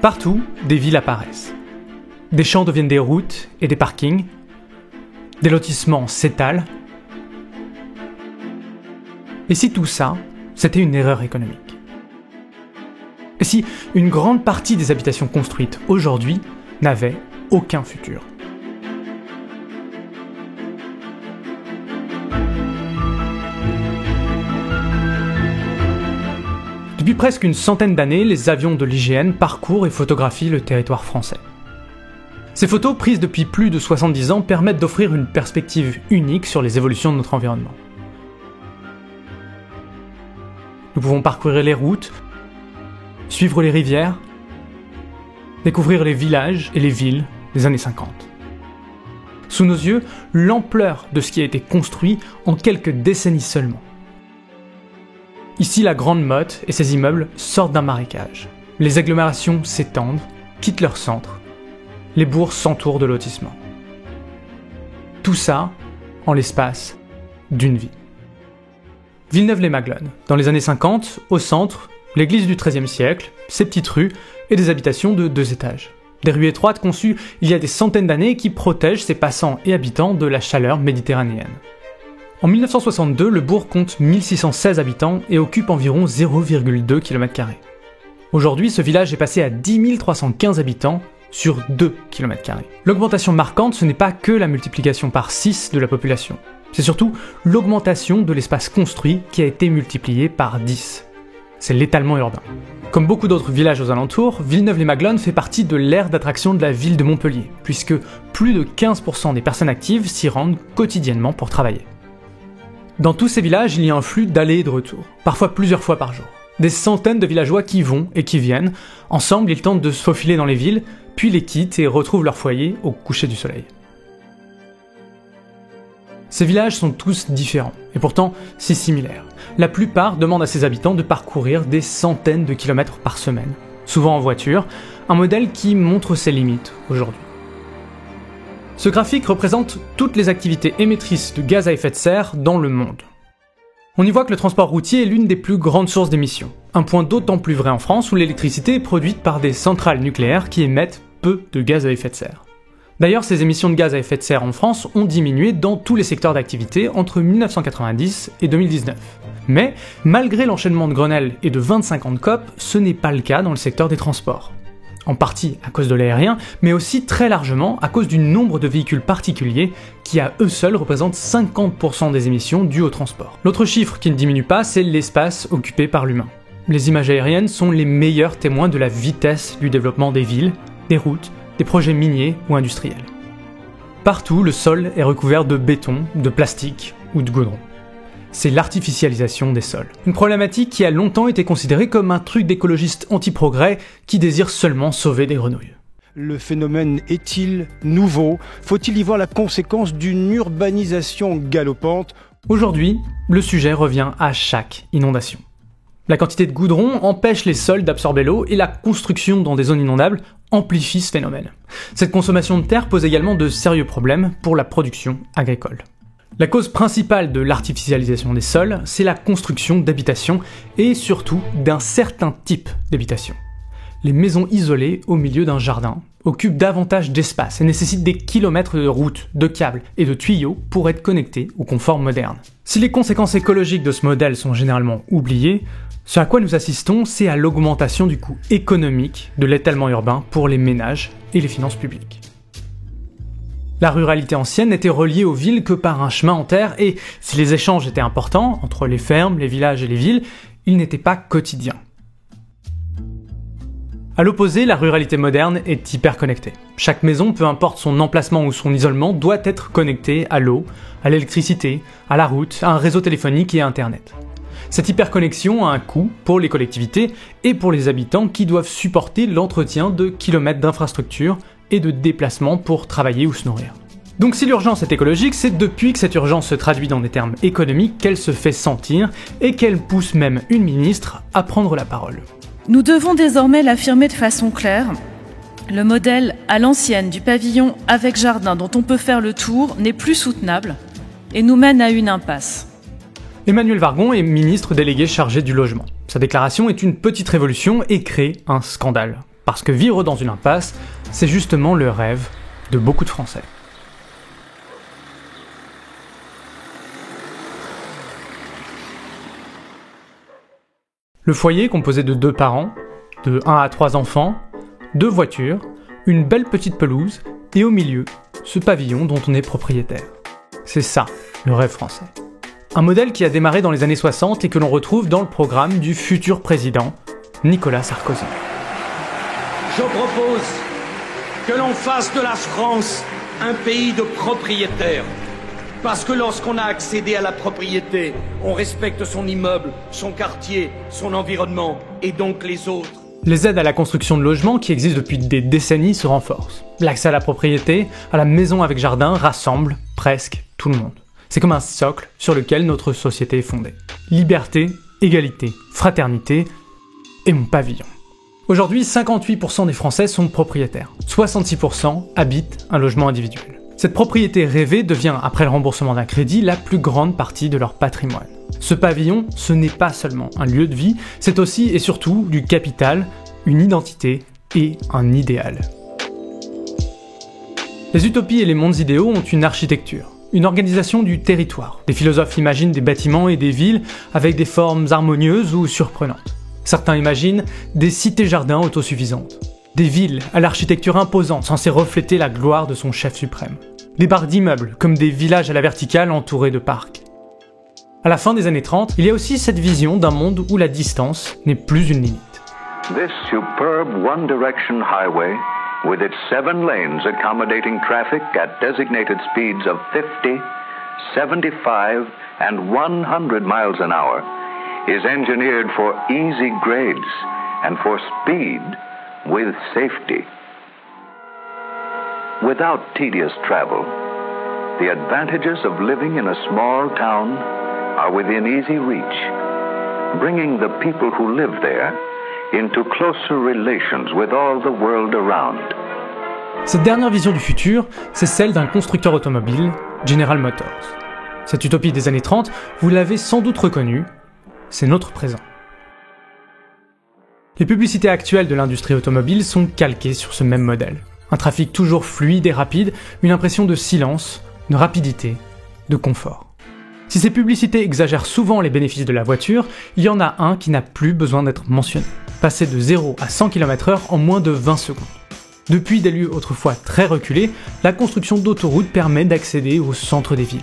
Partout, des villes apparaissent. Des champs deviennent des routes et des parkings. Des lotissements s'étalent. Et si tout ça, c'était une erreur économique? Et si une grande partie des habitations construites aujourd'hui n'avaient aucun futur? Presque une centaine d'années, les avions de l'IGN parcourent et photographient le territoire français. Ces photos, prises depuis plus de 70 ans, permettent d'offrir une perspective unique sur les évolutions de notre environnement. Nous pouvons parcourir les routes, suivre les rivières, découvrir les villages et les villes des années 50. Sous nos yeux, l'ampleur de ce qui a été construit en quelques décennies seulement. Ici, la Grande Motte et ses immeubles sortent d'un marécage. Les agglomérations s'étendent, quittent leur centre. Les bourgs s'entourent de lotissements. Tout ça en l'espace d'une vie. Villeneuve-les-Maglones, dans les années 50, au centre, l'église du XIIIe siècle, ses petites rues et des habitations de deux étages. Des rues étroites conçues il y a des centaines d'années qui protègent ses passants et habitants de la chaleur méditerranéenne. En 1962, le bourg compte 1616 habitants et occupe environ 0,2 km. Aujourd'hui, ce village est passé à 10 315 habitants sur 2 km. L'augmentation marquante, ce n'est pas que la multiplication par 6 de la population, c'est surtout l'augmentation de l'espace construit qui a été multiplié par 10. C'est l'étalement urbain. Comme beaucoup d'autres villages aux alentours, Villeneuve-les-Maglones fait partie de l'aire d'attraction de la ville de Montpellier, puisque plus de 15% des personnes actives s'y rendent quotidiennement pour travailler. Dans tous ces villages, il y a un flux d'aller et de retour, parfois plusieurs fois par jour. Des centaines de villageois qui vont et qui viennent. Ensemble, ils tentent de se faufiler dans les villes, puis les quittent et retrouvent leur foyer au coucher du soleil. Ces villages sont tous différents, et pourtant si similaires. La plupart demandent à ses habitants de parcourir des centaines de kilomètres par semaine, souvent en voiture, un modèle qui montre ses limites aujourd'hui. Ce graphique représente toutes les activités émettrices de gaz à effet de serre dans le monde. On y voit que le transport routier est l'une des plus grandes sources d'émissions. Un point d'autant plus vrai en France où l'électricité est produite par des centrales nucléaires qui émettent peu de gaz à effet de serre. D'ailleurs, ces émissions de gaz à effet de serre en France ont diminué dans tous les secteurs d'activité entre 1990 et 2019. Mais, malgré l'enchaînement de Grenelle et de 25 ans de COP, ce n'est pas le cas dans le secteur des transports en partie à cause de l'aérien, mais aussi très largement à cause du nombre de véhicules particuliers qui à eux seuls représentent 50% des émissions dues au transport. L'autre chiffre qui ne diminue pas, c'est l'espace occupé par l'humain. Les images aériennes sont les meilleurs témoins de la vitesse du développement des villes, des routes, des projets miniers ou industriels. Partout, le sol est recouvert de béton, de plastique ou de goudron c'est l'artificialisation des sols. Une problématique qui a longtemps été considérée comme un truc d'écologistes anti-progrès qui désirent seulement sauver des grenouilles. Le phénomène est-il nouveau? Faut-il y voir la conséquence d'une urbanisation galopante? Aujourd'hui, le sujet revient à chaque inondation. La quantité de goudron empêche les sols d'absorber l'eau et la construction dans des zones inondables amplifie ce phénomène. Cette consommation de terre pose également de sérieux problèmes pour la production agricole. La cause principale de l'artificialisation des sols, c'est la construction d'habitations et surtout d'un certain type d'habitation. Les maisons isolées au milieu d'un jardin occupent davantage d'espace et nécessitent des kilomètres de routes, de câbles et de tuyaux pour être connectés au confort moderne. Si les conséquences écologiques de ce modèle sont généralement oubliées, ce à quoi nous assistons, c'est à l'augmentation du coût économique de l'étalement urbain pour les ménages et les finances publiques. La ruralité ancienne n'était reliée aux villes que par un chemin en terre et si les échanges étaient importants entre les fermes, les villages et les villes, ils n'étaient pas quotidiens. A l'opposé, la ruralité moderne est hyper connectée. Chaque maison, peu importe son emplacement ou son isolement, doit être connectée à l'eau, à l'électricité, à la route, à un réseau téléphonique et à Internet. Cette hyperconnexion a un coût pour les collectivités et pour les habitants qui doivent supporter l'entretien de kilomètres d'infrastructures et de déplacement pour travailler ou se nourrir. Donc si l'urgence est écologique, c'est depuis que cette urgence se traduit dans des termes économiques qu'elle se fait sentir et qu'elle pousse même une ministre à prendre la parole. Nous devons désormais l'affirmer de façon claire. Le modèle à l'ancienne du pavillon avec jardin dont on peut faire le tour n'est plus soutenable et nous mène à une impasse. Emmanuel Vargon est ministre délégué chargé du logement. Sa déclaration est une petite révolution et crée un scandale. Parce que vivre dans une impasse, c'est justement le rêve de beaucoup de Français. Le foyer composé de deux parents, de 1 à 3 enfants, deux voitures, une belle petite pelouse et au milieu, ce pavillon dont on est propriétaire. C'est ça, le rêve français. Un modèle qui a démarré dans les années 60 et que l'on retrouve dans le programme du futur président, Nicolas Sarkozy. Je propose que l'on fasse de la France un pays de propriétaires. Parce que lorsqu'on a accédé à la propriété, on respecte son immeuble, son quartier, son environnement et donc les autres. Les aides à la construction de logements qui existent depuis des décennies se renforcent. L'accès à la propriété, à la maison avec jardin rassemble presque tout le monde. C'est comme un socle sur lequel notre société est fondée. Liberté, égalité, fraternité et mon pavillon. Aujourd'hui, 58% des Français sont propriétaires. 66% habitent un logement individuel. Cette propriété rêvée devient, après le remboursement d'un crédit, la plus grande partie de leur patrimoine. Ce pavillon, ce n'est pas seulement un lieu de vie, c'est aussi et surtout du capital, une identité et un idéal. Les utopies et les mondes idéaux ont une architecture, une organisation du territoire. Des philosophes imaginent des bâtiments et des villes avec des formes harmonieuses ou surprenantes. Certains imaginent des cités-jardins autosuffisantes. Des villes à l'architecture imposante censées refléter la gloire de son chef suprême. Des barres d'immeubles comme des villages à la verticale entourés de parcs. À la fin des années 30, il y a aussi cette vision d'un monde où la distance n'est plus une limite. This superb one direction highway, with its seven lanes accommodating traffic at designated speeds of 50, 75, and 100 miles an hour, is engineered for easy grades and for speed with safety. Without tedious travel, the advantages of living in a small town are within easy reach, bringing the people who live there into closer relations with all the world around. Cette dernière vision du futur, c'est celle d'un constructeur automobile, General Motors. Cette utopie des années 30, vous l'avez sans doute reconnue, c'est notre présent. Les publicités actuelles de l'industrie automobile sont calquées sur ce même modèle. Un trafic toujours fluide et rapide, une impression de silence, de rapidité, de confort. Si ces publicités exagèrent souvent les bénéfices de la voiture, il y en a un qui n'a plus besoin d'être mentionné. Passer de 0 à 100 km/h en moins de 20 secondes. Depuis des lieux autrefois très reculés, la construction d'autoroutes permet d'accéder au centre des villes.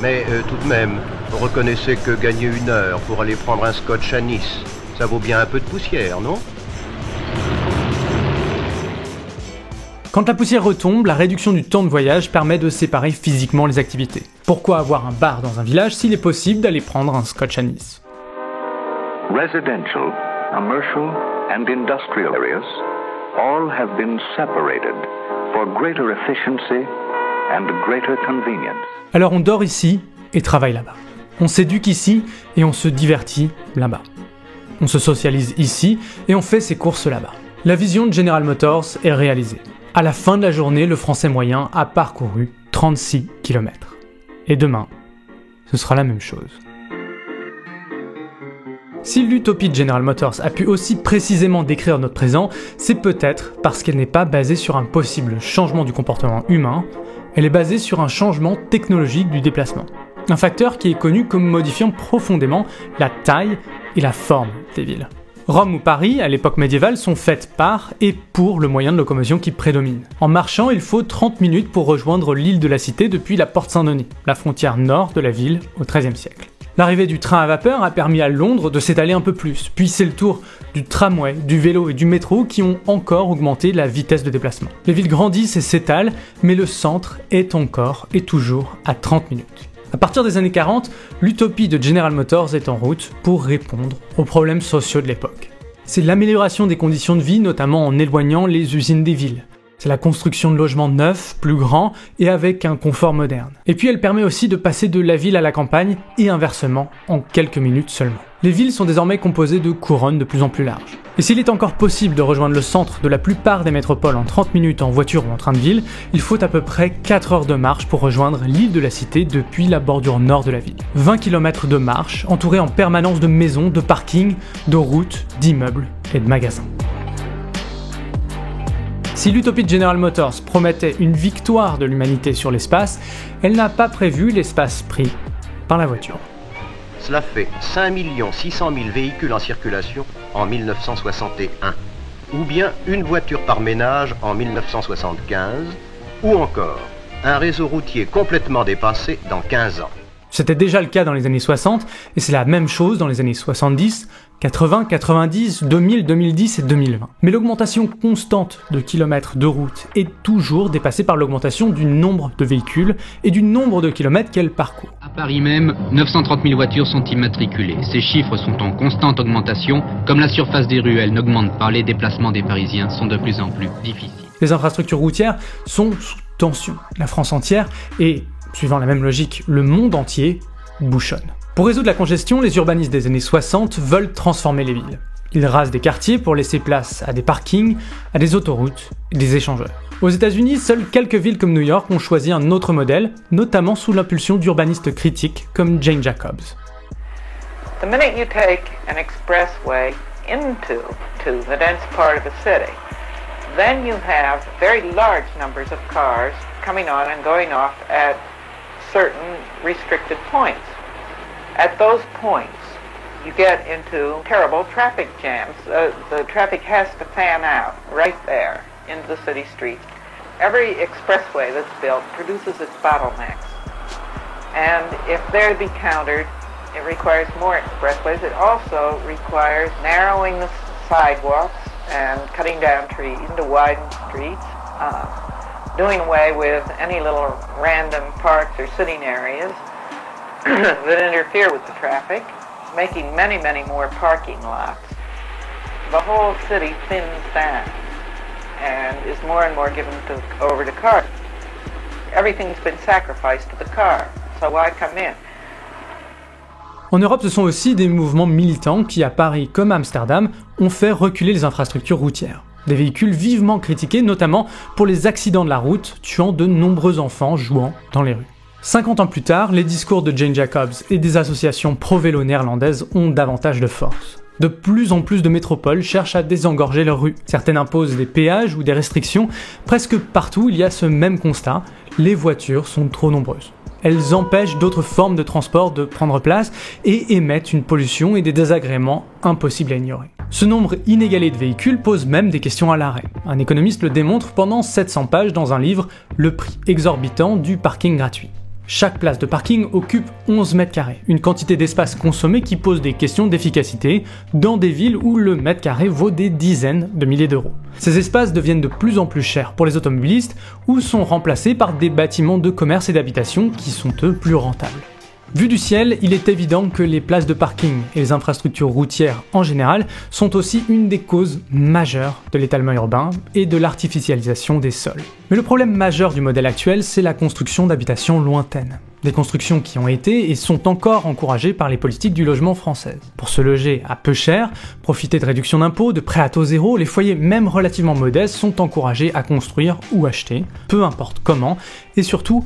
Mais euh, tout de même, reconnaissez que gagner une heure pour aller prendre un scotch à Nice, ça vaut bien un peu de poussière, non? Quand la poussière retombe, la réduction du temps de voyage permet de séparer physiquement les activités. Pourquoi avoir un bar dans un village s'il est possible d'aller prendre un scotch à Nice? Residential, commercial, and industrial areas all have been separated for greater efficiency and greater convenience. Alors on dort ici et travaille là-bas. On s'éduque ici et on se divertit là-bas. On se socialise ici et on fait ses courses là-bas. La vision de General Motors est réalisée. À la fin de la journée, le français moyen a parcouru 36 km. Et demain, ce sera la même chose. Si l'utopie de General Motors a pu aussi précisément décrire notre présent, c'est peut-être parce qu'elle n'est pas basée sur un possible changement du comportement humain, elle est basée sur un changement technologique du déplacement. Un facteur qui est connu comme modifiant profondément la taille et la forme des villes. Rome ou Paris, à l'époque médiévale, sont faites par et pour le moyen de locomotion qui prédomine. En marchant, il faut 30 minutes pour rejoindre l'île de la Cité depuis la Porte Saint-Denis, la frontière nord de la ville au XIIIe siècle. L'arrivée du train à vapeur a permis à Londres de s'étaler un peu plus, puis c'est le tour du tramway, du vélo et du métro qui ont encore augmenté la vitesse de déplacement. Les villes grandissent et s'étalent, mais le centre est encore et toujours à 30 minutes. À partir des années 40, l'utopie de General Motors est en route pour répondre aux problèmes sociaux de l'époque. C'est l'amélioration des conditions de vie, notamment en éloignant les usines des villes. C'est la construction de logements neufs, plus grands et avec un confort moderne. Et puis elle permet aussi de passer de la ville à la campagne et inversement en quelques minutes seulement. Les villes sont désormais composées de couronnes de plus en plus larges. Et s'il est encore possible de rejoindre le centre de la plupart des métropoles en 30 minutes en voiture ou en train de ville, il faut à peu près 4 heures de marche pour rejoindre l'île de la Cité depuis la bordure nord de la ville. 20 km de marche, entourés en permanence de maisons, de parkings, de routes, d'immeubles et de magasins. Si l'utopie de General Motors promettait une victoire de l'humanité sur l'espace, elle n'a pas prévu l'espace pris par la voiture. Cela fait 5 600 000 véhicules en circulation en 1961, ou bien une voiture par ménage en 1975, ou encore un réseau routier complètement dépassé dans 15 ans. C'était déjà le cas dans les années 60, et c'est la même chose dans les années 70, 80, 90, 2000, 2010 et 2020. Mais l'augmentation constante de kilomètres de route est toujours dépassée par l'augmentation du nombre de véhicules et du nombre de kilomètres qu'elles parcourent. À Paris même, 930 000 voitures sont immatriculées. Ces chiffres sont en constante augmentation. Comme la surface des ruelles n'augmente pas, les déplacements des Parisiens sont de plus en plus difficiles. Les infrastructures routières sont sous tension. La France entière et, suivant la même logique, le monde entier bouchonne. Pour résoudre la congestion, les urbanistes des années 60 veulent transformer les villes. Ils rasent des quartiers pour laisser place à des parkings, à des autoroutes des échangeurs. Aux États-Unis, seules quelques villes comme New York ont choisi un autre modèle, notamment sous l'impulsion d'urbanistes critiques comme Jane Jacobs. The minute you take an expressway into to the dense part of a city, then you have very large numbers of cars coming on and going off at certain restricted points. At those points, you get into terrible traffic jams. Uh, the traffic has to fan out right there into the city streets. Every expressway that's built produces its bottlenecks. And if they're to be countered, it requires more expressways. It also requires narrowing the sidewalks and cutting down trees to widen streets, uh, doing away with any little random parks or sitting areas, that interfere with the traffic, making many, many more parking lots. The whole city thins down and is more and more given to, over to cars. Everything's been sacrificed to the car, so why come in? En Europe, ce sont aussi des mouvements militants qui, à Paris comme à Amsterdam, ont fait reculer les infrastructures routières. Des véhicules vivement critiqués, notamment pour les accidents de la route, tuant de nombreux enfants jouant dans les rues. 50 ans plus tard, les discours de Jane Jacobs et des associations pro-vélo néerlandaises ont davantage de force. De plus en plus de métropoles cherchent à désengorger leurs rues. Certaines imposent des péages ou des restrictions. Presque partout, il y a ce même constat. Les voitures sont trop nombreuses. Elles empêchent d'autres formes de transport de prendre place et émettent une pollution et des désagréments impossibles à ignorer. Ce nombre inégalé de véhicules pose même des questions à l'arrêt. Un économiste le démontre pendant 700 pages dans un livre Le prix exorbitant du parking gratuit. Chaque place de parking occupe 11 mètres carrés, une quantité d'espace consommé qui pose des questions d'efficacité dans des villes où le mètre carré vaut des dizaines de milliers d'euros. Ces espaces deviennent de plus en plus chers pour les automobilistes ou sont remplacés par des bâtiments de commerce et d'habitation qui sont eux plus rentables. Vu du ciel, il est évident que les places de parking et les infrastructures routières en général sont aussi une des causes majeures de l'étalement urbain et de l'artificialisation des sols. Mais le problème majeur du modèle actuel, c'est la construction d'habitations lointaines. Des constructions qui ont été et sont encore encouragées par les politiques du logement français. Pour se loger à peu cher, profiter de réductions d'impôts, de prêts à taux zéro, les foyers même relativement modestes sont encouragés à construire ou acheter, peu importe comment, et surtout,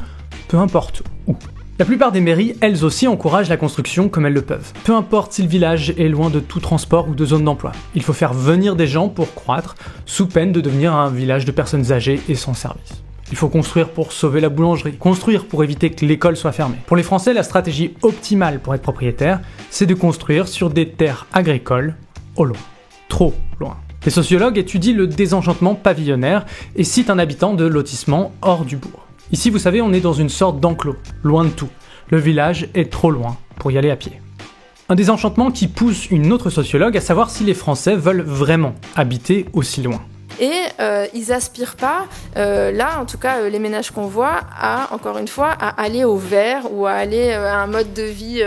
peu importe où. La plupart des mairies, elles aussi, encouragent la construction comme elles le peuvent. Peu importe si le village est loin de tout transport ou de zone d'emploi. Il faut faire venir des gens pour croître, sous peine de devenir un village de personnes âgées et sans service. Il faut construire pour sauver la boulangerie, construire pour éviter que l'école soit fermée. Pour les Français, la stratégie optimale pour être propriétaire, c'est de construire sur des terres agricoles au loin. Trop loin. Les sociologues étudient le désenchantement pavillonnaire et citent un habitant de lotissement hors du bourg. Ici, vous savez, on est dans une sorte d'enclos, loin de tout. Le village est trop loin pour y aller à pied. Un désenchantement qui pousse une autre sociologue à savoir si les Français veulent vraiment habiter aussi loin. Et euh, ils aspirent pas, euh, là en tout cas euh, les ménages qu'on voit, à encore une fois à aller au vert ou à aller à un mode de vie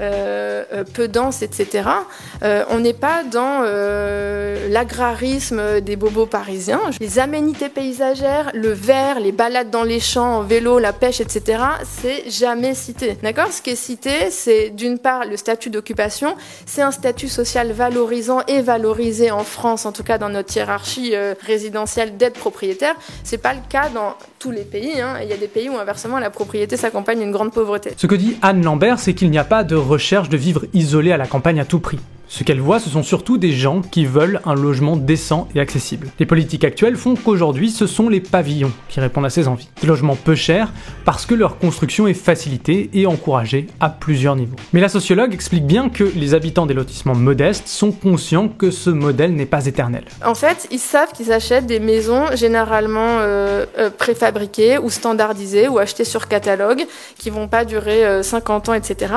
euh, euh, peu dense, etc. Euh, on n'est pas dans l'agrarisme des bobos parisiens. Les aménités paysagères, le vert, les balades dans les champs, en vélo, la pêche, etc. C'est jamais cité. D'accord? Ce qui est cité, c'est d'une part le statut d'occupation. C'est un statut social valorisant et valorisé en France, en tout cas dans notre hiérarchie résidentielle d'être propriétaire. C'est pas le cas dans tous les pays. Hein. Il y a des pays où inversement la propriété s'accompagne d'une grande pauvreté. Ce que dit Anne Lambert, c'est qu'il n'y a pas de recherche de vivre isolé à la campagne à tout prix. Ce qu'elle voit, ce sont surtout des gens qui veulent un logement décent et accessible. Les politiques actuelles font qu'aujourd'hui, ce sont les pavillons qui répondent à ces envies. Des logements peu chers parce que leur construction est facilitée et encouragée à plusieurs niveaux. Mais la sociologue explique bien que les habitants des lotissements modestes sont conscients que ce modèle n'est pas éternel. En fait, ils savent qu'ils achètent des maisons généralement euh, euh, préfabriquées ou standardisées ou achetées sur catalogue qui vont pas durer 50 euh, ans, etc.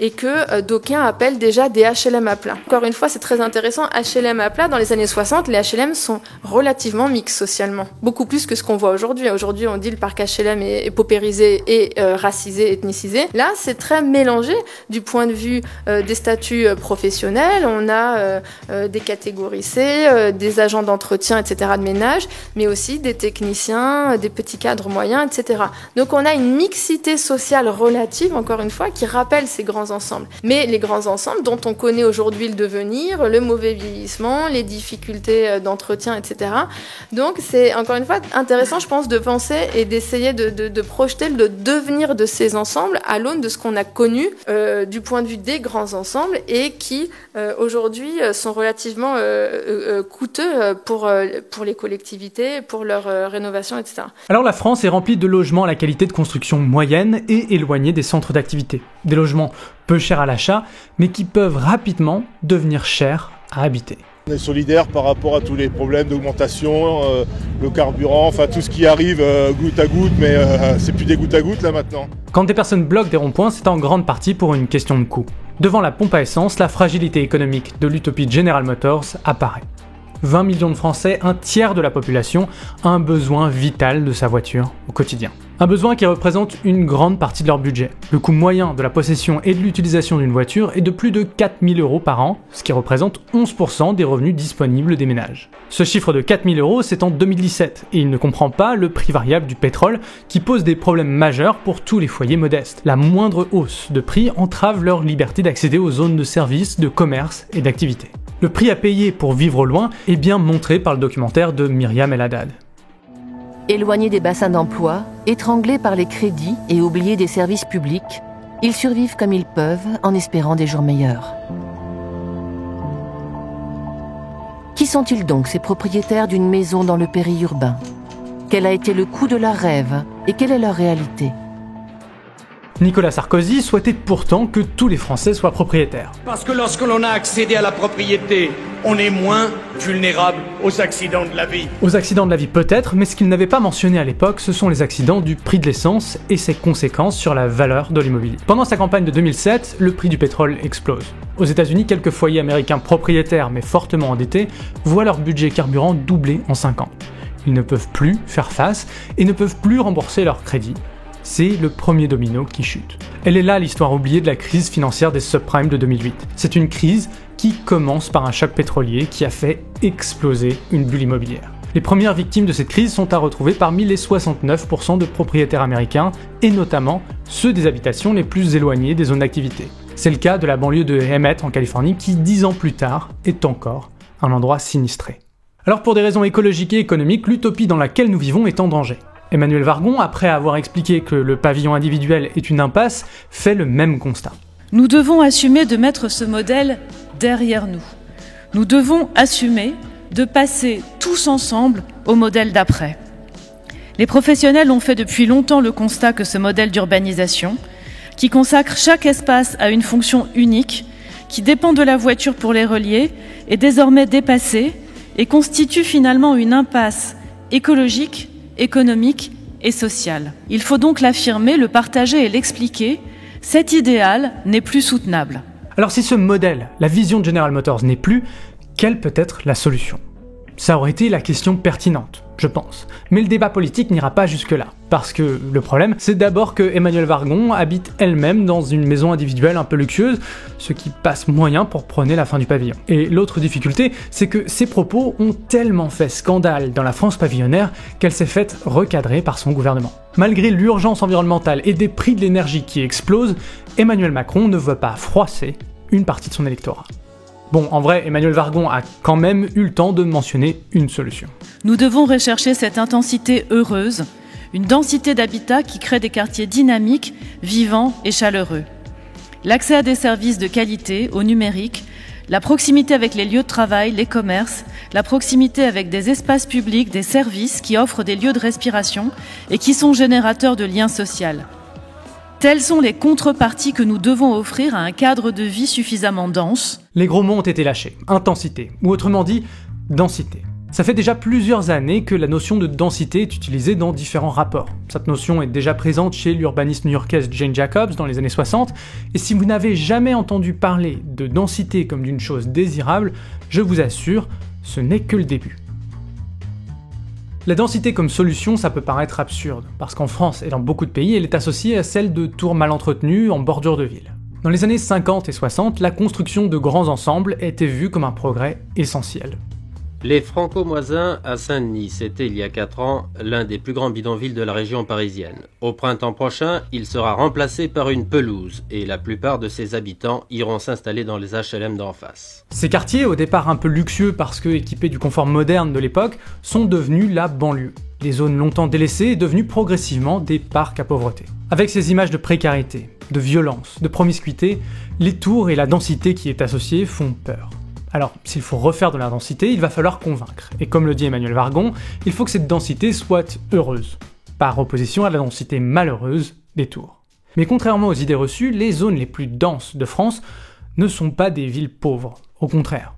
Et que d'aucuns appellent déjà des HLM à plat. Encore une fois, c'est très intéressant. HLM à plat, dans les années 60, les HLM sont relativement mixtes socialement. Beaucoup plus que ce qu'on voit aujourd'hui. Aujourd'hui, on dit le parc HLM est, paupérisé et euh, racisé, ethnicisé. Là, c'est très mélangé du point de vue euh, des statuts euh, professionnels. On a des catégories C, des agents d'entretien, etc., de ménage, mais aussi des techniciens, des petits cadres moyens, etc. Donc, on a une mixité sociale relative, encore une fois, qui rappelle ces grands ensembles. Mais les grands ensembles dont on connaît aujourd'hui le devenir, le mauvais vieillissement, les difficultés euh, d'entretien, etc. Donc c'est encore une fois intéressant, je pense, de penser et d'essayer de, projeter le devenir de ces ensembles à l'aune de ce qu'on a connu euh, du point de vue des grands ensembles et qui euh, aujourd'hui sont relativement coûteux pour, pour les collectivités, pour leur rénovation, etc. Alors la France est remplie de logements à la qualité de construction moyenne et éloignés des centres d'activité. Des logements peu chers à l'achat, mais qui peuvent rapidement devenir chers à habiter. On est solidaire par rapport à tous les problèmes d'augmentation, euh, le carburant, enfin tout ce qui arrive euh, goutte à goutte, mais euh, c'est plus des gouttes à gouttes là maintenant. Quand des personnes bloquent des ronds-points, c'est en grande partie pour une question de coût. Devant la pompe à essence, la fragilité économique de l'utopie General Motors apparaît. 20 millions de Français, un tiers de la population, a un besoin vital de sa voiture au quotidien. Un besoin qui représente une grande partie de leur budget. Le coût moyen de la possession et de l'utilisation d'une voiture est de plus de 4000 euros par an, ce qui représente 11% des revenus disponibles des ménages. Ce chiffre de 4000 euros, c'est en 2017, et il ne comprend pas le prix variable du pétrole, qui pose des problèmes majeurs pour tous les foyers modestes. La moindre hausse de prix entrave leur liberté d'accéder aux zones de services, de commerce et d'activité. Le prix à payer pour vivre loin est bien montré par le documentaire de Myriam El Haddad. Éloignés des bassins d'emploi, étranglés par les crédits et oubliés des services publics, ils survivent comme ils peuvent en espérant des jours meilleurs. Qui sont-ils donc ces propriétaires d'une maison dans le périurbain? Quel a été le coût de leur rêve et quelle est leur réalité? Nicolas Sarkozy souhaitait pourtant que tous les Français soient propriétaires. Parce que lorsque l'on a accédé à la propriété, on est moins vulnérable aux accidents de la vie. Aux accidents de la vie peut-être, mais ce qu'il n'avait pas mentionné à l'époque, ce sont les accidents du prix de l'essence et ses conséquences sur la valeur de l'immobilier. Pendant sa campagne de 2007, le prix du pétrole explose. Aux États-Unis, quelques foyers américains propriétaires mais fortement endettés voient leur budget carburant doubler en 5 ans. Ils ne peuvent plus faire face et ne peuvent plus rembourser leurs crédits c'est le premier domino qui chute. Elle est là l'histoire oubliée de la crise financière des subprimes de 2008. C'est une crise qui commence par un choc pétrolier qui a fait exploser une bulle immobilière. Les premières victimes de cette crise sont à retrouver parmi les 69% de propriétaires américains, et notamment ceux des habitations les plus éloignées des zones d'activité. C'est le cas de la banlieue de Emmett en Californie qui, dix ans plus tard, est encore un endroit sinistré. Alors pour des raisons écologiques et économiques, l'utopie dans laquelle nous vivons est en danger. Emmanuel Vargon, après avoir expliqué que le pavillon individuel est une impasse, fait le même constat. Nous devons assumer de mettre ce modèle derrière nous. Nous devons assumer de passer tous ensemble au modèle d'après. Les professionnels ont fait depuis longtemps le constat que ce modèle d'urbanisation, qui consacre chaque espace à une fonction unique, qui dépend de la voiture pour les relier, est désormais dépassé et constitue finalement une impasse écologique économique et social. Il faut donc l'affirmer, le partager et l'expliquer. Cet idéal n'est plus soutenable. Alors si ce modèle, la vision de General Motors n'est plus, quelle peut être la solution? Ça aurait été la question pertinente je pense. Mais le débat politique n'ira pas jusque-là. Parce que le problème, c'est d'abord que Emmanuel Vargon habite elle-même dans une maison individuelle un peu luxueuse, ce qui passe moyen pour prôner la fin du pavillon. Et l'autre difficulté, c'est que ses propos ont tellement fait scandale dans la France pavillonnaire qu'elle s'est faite recadrer par son gouvernement. Malgré l'urgence environnementale et des prix de l'énergie qui explosent, Emmanuel Macron ne veut pas froisser une partie de son électorat. Bon, en vrai, Emmanuel Vargon a quand même eu le temps de mentionner une solution. Nous devons rechercher cette intensité heureuse, une densité d'habitat qui crée des quartiers dynamiques, vivants et chaleureux. L'accès à des services de qualité, au numérique, La proximité avec les lieux de travail, les commerces, la proximité avec des espaces publics, des services qui offrent des lieux de respiration et qui sont générateurs de liens sociaux. Telles sont les contreparties que nous devons offrir à un cadre de vie suffisamment dense. Les gros mots ont été lâchés. Intensité, ou autrement dit, densité. Ça fait déjà plusieurs années que la notion de densité est utilisée dans différents rapports. Cette notion est déjà présente chez l'urbaniste new-yorkaise Jane Jacobs dans les années 60, et si vous n'avez jamais entendu parler de densité comme d'une chose désirable, je vous assure, ce n'est que le début. La densité comme solution, ça peut paraître absurde, parce qu'en France et dans beaucoup de pays, elle est associée à celle de tours mal entretenues en bordure de ville. Dans les années 50 et 60, la construction de grands ensembles était vue comme un progrès essentiel. Les Franco-Moisins à Saint-Denis, c'était il y a 4 ans l'un des plus grands bidonvilles de la région parisienne. Au printemps prochain, il sera remplacé par une pelouse et la plupart de ses habitants iront s'installer dans les HLM d'en face. Ces quartiers, au départ un peu luxueux parce que équipés du confort moderne de l'époque, sont devenus la banlieue. Les zones longtemps délaissées devenues progressivement des parcs à pauvreté. Avec ces images de précarité, de violence, de promiscuité, les tours et la densité qui est associée font peur. Alors, s'il faut refaire de la densité, il va falloir convaincre. Et comme le dit Emmanuel Vargon, il faut que cette densité soit heureuse, par opposition à la densité malheureuse des tours. Mais contrairement aux idées reçues, les zones les plus denses de France ne sont pas des villes pauvres, au contraire.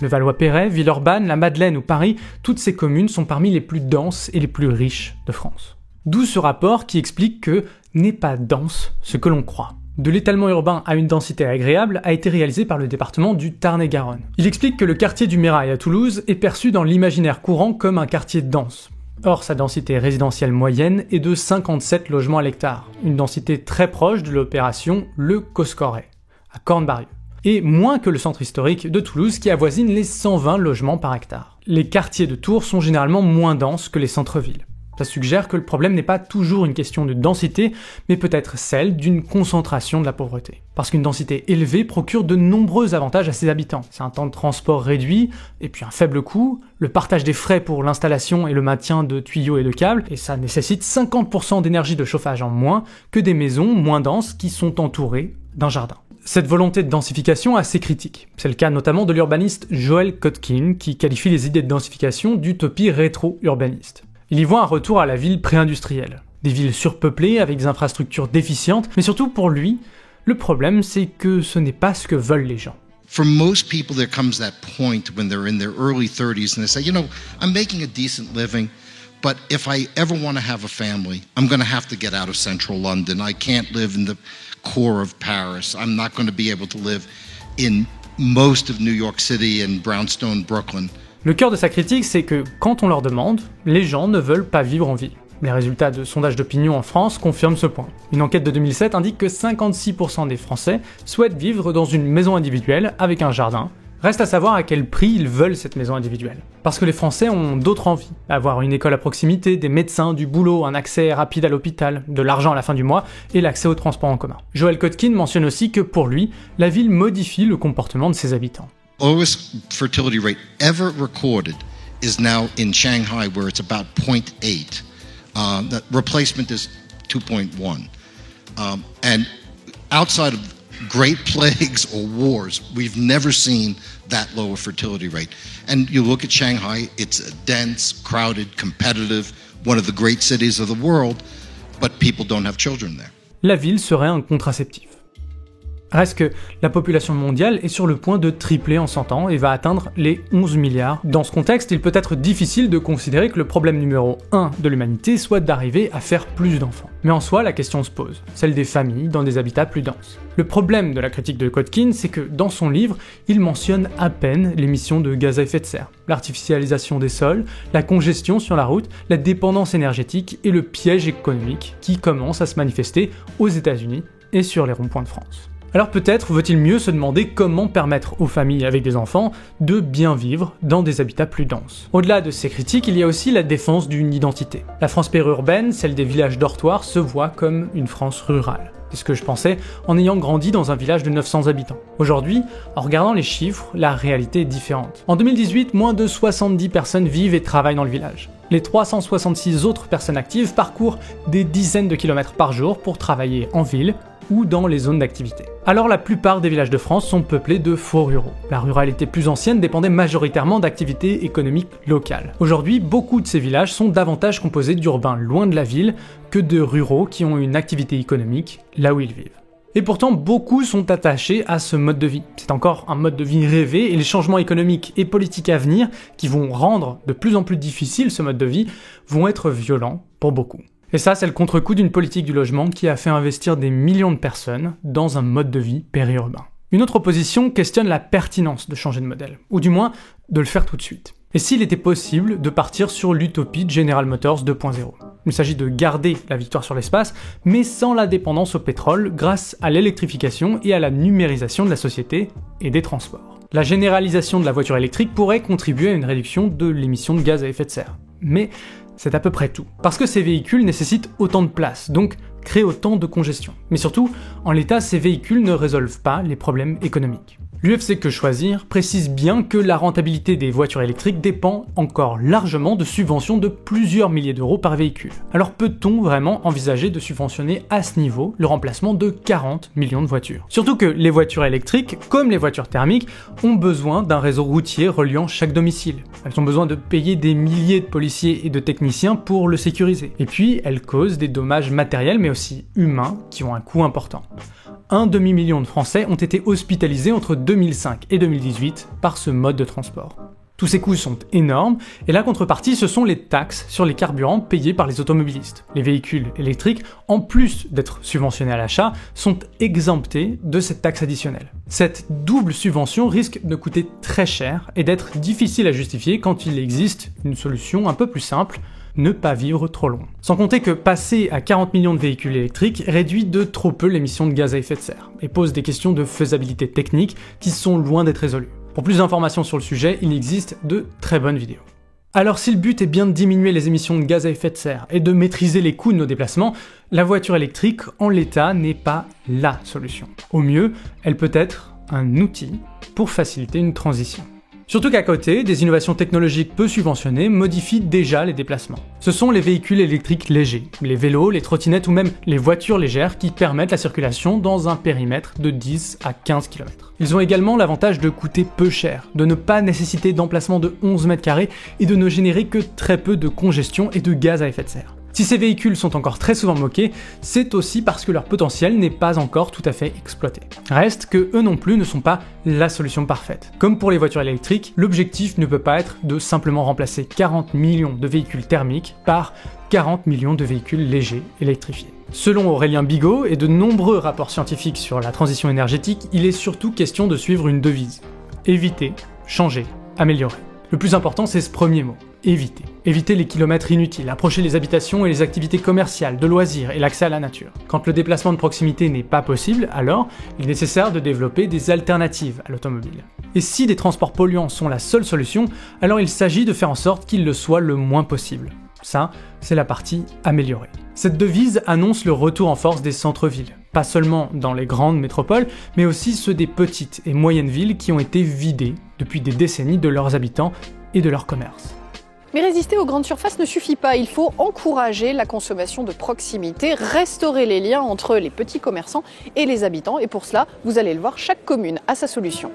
Le Valois-Perret, Villeurbanne, la Madeleine ou Paris, toutes ces communes sont parmi les plus denses et les plus riches de France. D'où ce rapport qui explique que n'est pas dense ce que l'on croit de l'étalement urbain à une densité agréable a été réalisé par le département du Tarn-et-Garonne. Il explique que le quartier du Mirail à Toulouse est perçu dans l'imaginaire courant comme un quartier dense. Or, sa densité résidentielle moyenne est de 57 logements à l'hectare, une densité très proche de l'opération Le Coscoret, à Cornebarieux, et moins que le centre historique de Toulouse qui avoisine les 120 logements par hectare. Les quartiers de Tours sont généralement moins denses que les centres-villes. Ça suggère que le problème n'est pas toujours une question de densité, mais peut-être celle d'une concentration de la pauvreté. Parce qu'une densité élevée procure de nombreux avantages à ses habitants. C'est un temps de transport réduit, et puis un faible coût, le partage des frais pour l'installation et le maintien de tuyaux et de câbles, et ça nécessite 50% d'énergie de chauffage en moins que des maisons moins denses qui sont entourées d'un jardin. Cette volonté de densification assez critique. C'est le cas notamment de l'urbaniste Joel Kotkin, qui qualifie les idées de densification d'utopie rétro-urbaniste. Il y voit un retour à la ville pré-industrielle. Des villes surpeuplées avec des infrastructures déficientes, mais surtout pour lui, le problème c'est que ce n'est pas ce que veulent les gens. For most people, there comes that point when they're in their early 30s and they say, you know, I'm making a decent living, but if I ever want to have a family, I'm going to have to get out of central London. I can't live in the core of Paris. I'm not going to be able to live in most of New York City and Brownstone, Brooklyn. Le cœur de sa critique, c'est que quand on leur demande, les gens ne veulent pas vivre en ville. Les résultats de sondages d'opinion en France confirment ce point. Une enquête de 2007 indique que 56% des Français souhaitent vivre dans une maison individuelle avec un jardin. Reste à savoir à quel prix ils veulent cette maison individuelle. Parce que les Français ont d'autres envies. Avoir une école à proximité, des médecins, du boulot, un accès rapide à l'hôpital, de l'argent à la fin du mois et l'accès au transport en commun. Joel Kotkin mentionne aussi que pour lui, la ville modifie le comportement de ses habitants. Lowest fertility rate ever recorded is now in Shanghai, where it's about 0.8. Uh, the replacement is 2.1. Um, and outside of great plagues or wars, we've never seen that low a fertility rate. And you look at Shanghai, it's a dense, crowded, competitive, one of the great cities of the world, but people don't have children there. La ville serait un contraceptif. Reste que la population mondiale est sur le point de tripler en 100 ans et va atteindre les 11 milliards. Dans ce contexte, il peut être difficile de considérer que le problème numéro 1 de l'humanité soit d'arriver à faire plus d'enfants. Mais en soi, la question se pose, celle des familles dans des habitats plus denses. Le problème de la critique de Kotkin, c'est que dans son livre, il mentionne à peine l'émission de gaz à effet de serre, l'artificialisation des sols, la congestion sur la route, la dépendance énergétique et le piège économique qui commence à se manifester aux États-Unis et sur les ronds-points de France. Alors peut-être vaut-il mieux se demander comment permettre aux familles avec des enfants de bien vivre dans des habitats plus denses. Au-delà de ces critiques, il y a aussi la défense d'une identité. La France périurbaine, celle des villages dortoirs, se voit comme une France rurale. C'est ce que je pensais en ayant grandi dans un village de 900 habitants. Aujourd'hui, en regardant les chiffres, la réalité est différente. En 2018, moins de 70 personnes vivent et travaillent dans le village. Les 366 autres personnes actives parcourent des dizaines de kilomètres par jour pour travailler en ville ou dans les zones d'activité. Alors la plupart des villages de France sont peuplés de faux ruraux. La ruralité plus ancienne dépendait majoritairement d'activités économiques locales. Aujourd'hui, beaucoup de ces villages sont davantage composés d'urbains loin de la ville que de ruraux qui ont une activité économique là où ils vivent. Et pourtant, beaucoup sont attachés à ce mode de vie. C'est encore un mode de vie rêvé et les changements économiques et politiques à venir, qui vont rendre de plus en plus difficile ce mode de vie, vont être violents pour beaucoup. Et ça, c'est le contre-coup d'une politique du logement qui a fait investir des millions de personnes dans un mode de vie périurbain. Une autre opposition questionne la pertinence de changer de modèle, ou du moins de le faire tout de suite. Et s'il était possible de partir sur l'utopie de General Motors 2.0 Il s'agit de garder la victoire sur l'espace, mais sans la dépendance au pétrole grâce à l'électrification et à la numérisation de la société et des transports. La généralisation de la voiture électrique pourrait contribuer à une réduction de l'émission de gaz à effet de serre. Mais c'est à peu près tout. Parce que ces véhicules nécessitent autant de place, donc créent autant de congestion. Mais surtout, en l'état, ces véhicules ne résolvent pas les problèmes économiques. L'UFC Que Choisir précise bien que la rentabilité des voitures électriques dépend encore largement de subventions de plusieurs milliers d'euros par véhicule. Alors peut-on vraiment envisager de subventionner à ce niveau le remplacement de 40 millions de voitures? Surtout que les voitures électriques, comme les voitures thermiques, ont besoin d'un réseau routier reliant chaque domicile. Elles ont besoin de payer des milliers de policiers et de techniciens pour le sécuriser. Et puis, elles causent des dommages matériels mais aussi humains qui ont un coût important un demi-million de Français ont été hospitalisés entre 2005 et 2018 par ce mode de transport. Tous ces coûts sont énormes, et la contrepartie, ce sont les taxes sur les carburants payés par les automobilistes. Les véhicules électriques, en plus d'être subventionnés à l'achat, sont exemptés de cette taxe additionnelle. Cette double subvention risque de coûter très cher et d'être difficile à justifier quand il existe une solution un peu plus simple, ne pas vivre trop loin. Sans compter que passer à 40 millions de véhicules électriques réduit de trop peu l'émission de gaz à effet de serre et pose des questions de faisabilité technique qui sont loin d'être résolues. Pour plus d'informations sur le sujet, il existe de très bonnes vidéos. Alors si le but est bien de diminuer les émissions de gaz à effet de serre et de maîtriser les coûts de nos déplacements, la voiture électrique en l'état n'est pas LA solution. Au mieux, elle peut être un outil pour faciliter une transition. Surtout qu'à côté, des innovations technologiques peu subventionnées modifient déjà les déplacements. Ce sont les véhicules électriques légers, les vélos, les trottinettes ou même les voitures légères qui permettent la circulation dans un périmètre de 10 à 15 km. Ils ont également l'avantage de coûter peu cher, de ne pas nécessiter d'emplacement de 11 mètres carrés et de ne générer que très peu de congestion et de gaz à effet de serre. Si ces véhicules sont encore très souvent moqués, c'est aussi parce que leur potentiel n'est pas encore tout à fait exploité. Reste que eux non plus ne sont pas la solution parfaite. Comme pour les voitures électriques, l'objectif ne peut pas être de simplement remplacer 40 millions de véhicules thermiques par 40 millions de véhicules légers électrifiés. Selon Aurélien Bigot et de nombreux rapports scientifiques sur la transition énergétique, il est surtout question de suivre une devise. Éviter, changer, améliorer. Le plus important, c'est ce premier mot éviter. Éviter les kilomètres inutiles, approcher les habitations et les activités commerciales, de loisirs et l'accès à la nature. Quand le déplacement de proximité n'est pas possible, alors il est nécessaire de développer des alternatives à l'automobile. Et si des transports polluants sont la seule solution, alors il s'agit de faire en sorte qu'ils le soient le moins possible. Ça, c'est la partie améliorée. Cette devise annonce le retour en force des centres-villes, pas seulement dans les grandes métropoles, mais aussi ceux des petites et moyennes villes qui ont été vidées depuis des décennies de leurs habitants et de leurs commerces. Mais résister aux grandes surfaces ne suffit pas. Il faut encourager la consommation de proximité, restaurer les liens entre les petits commerçants et les habitants. Et pour cela, vous allez le voir, chaque commune a sa solution.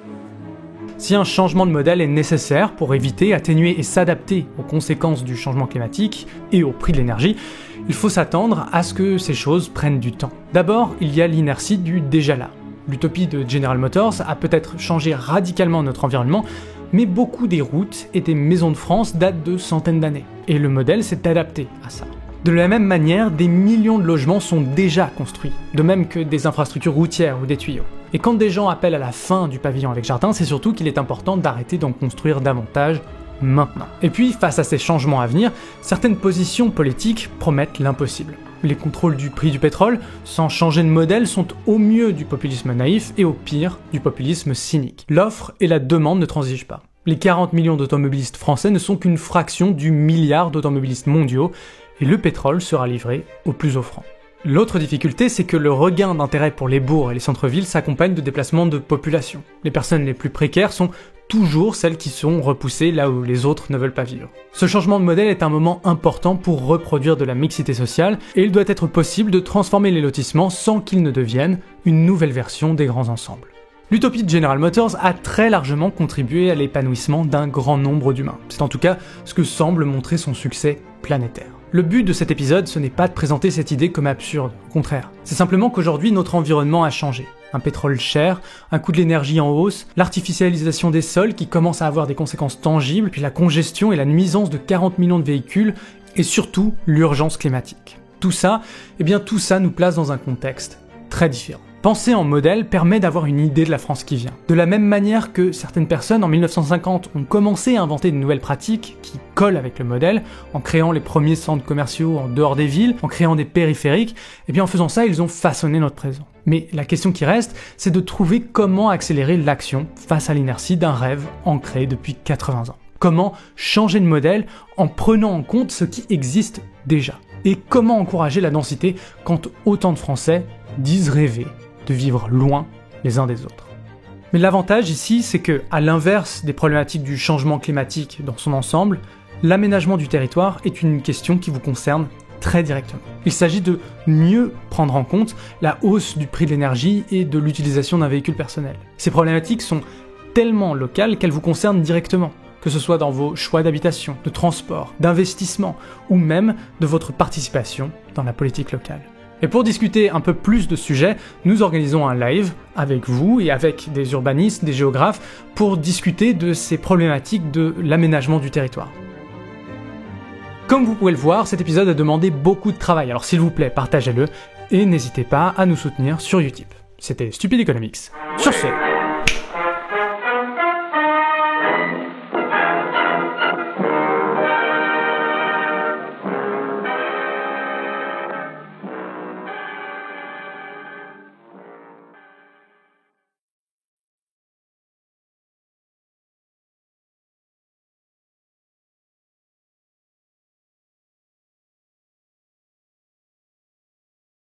Si un changement de modèle est nécessaire pour éviter, atténuer et s'adapter aux conséquences du changement climatique et au prix de l'énergie, il faut s'attendre à ce que ces choses prennent du temps. D'abord, il y a l'inertie du déjà là. L'utopie de General Motors a peut-être changé radicalement notre environnement, mais beaucoup des routes et des maisons de France datent de centaines d'années, et le modèle s'est adapté à ça. De la même manière, des millions de logements sont déjà construits, de même que des infrastructures routières ou des tuyaux. Et quand des gens appellent à la fin du pavillon avec jardin, c'est surtout qu'il est important d'arrêter d'en construire davantage maintenant. Et puis, face à ces changements à venir, certaines positions politiques promettent l'impossible. Les contrôles du prix du pétrole, sans changer de modèle, sont au mieux du populisme naïf et au pire du populisme cynique. L'offre et la demande ne transigent pas. Les 40 millions d'automobilistes français ne sont qu'une fraction du milliard d'automobilistes mondiaux, et le pétrole sera livré au plus offrant. L'autre difficulté, c'est que le regain d'intérêt pour les bourgs et les centres-villes s'accompagne de déplacements de population. Les personnes les plus précaires sont toujours celles qui sont repoussées là où les autres ne veulent pas vivre. Ce changement de modèle est un moment important pour reproduire de la mixité sociale et il doit être possible de transformer les lotissements sans qu'ils ne deviennent une nouvelle version des grands ensembles. L'utopie de General Motors a très largement contribué à l'épanouissement d'un grand nombre d'humains. C'est en tout cas ce que semble montrer son succès planétaire. Le but de cet épisode, ce n'est pas de présenter cette idée comme absurde, au contraire. C'est simplement qu'aujourd'hui, notre environnement a changé. Un pétrole cher, un coût de l'énergie en hausse, l'artificialisation des sols qui commence à avoir des conséquences tangibles, puis la congestion et la nuisance de 40 millions de véhicules, et surtout l'urgence climatique. Tout ça, eh bien tout ça nous place dans un contexte très différent. Penser en modèle permet d'avoir une idée de la France qui vient. De la même manière que certaines personnes en 1950 ont commencé à inventer de nouvelles pratiques qui collent avec le modèle, en créant les premiers centres commerciaux en dehors des villes, en créant des périphériques, et eh bien en faisant ça, ils ont façonné notre présent. Mais la question qui reste, c'est de trouver comment accélérer l'action face à l'inertie d'un rêve ancré depuis 80 ans. Comment changer de modèle en prenant en compte ce qui existe déjà? Et comment encourager la densité quand autant de Français disent rêver de vivre loin les uns des autres. Mais l'avantage ici, c'est que, à l'inverse des problématiques du changement climatique dans son ensemble, l'aménagement du territoire est une question qui vous concerne très directement. Il s'agit de mieux prendre en compte la hausse du prix de l'énergie et de l'utilisation d'un véhicule personnel. Ces problématiques sont tellement locales qu'elles vous concernent directement, que ce soit dans vos choix d'habitation, de transport, d'investissement ou même de votre participation dans la politique locale. Et pour discuter un peu plus de sujets, nous organisons un live avec vous et avec des urbanistes, des géographes, pour discuter de ces problématiques de l'aménagement du territoire. Comme vous pouvez le voir, cet épisode a demandé beaucoup de travail, alors s'il vous plaît, partagez-le et n'hésitez pas à nous soutenir sur Utip. C'était Stupid Economics. Sur ce,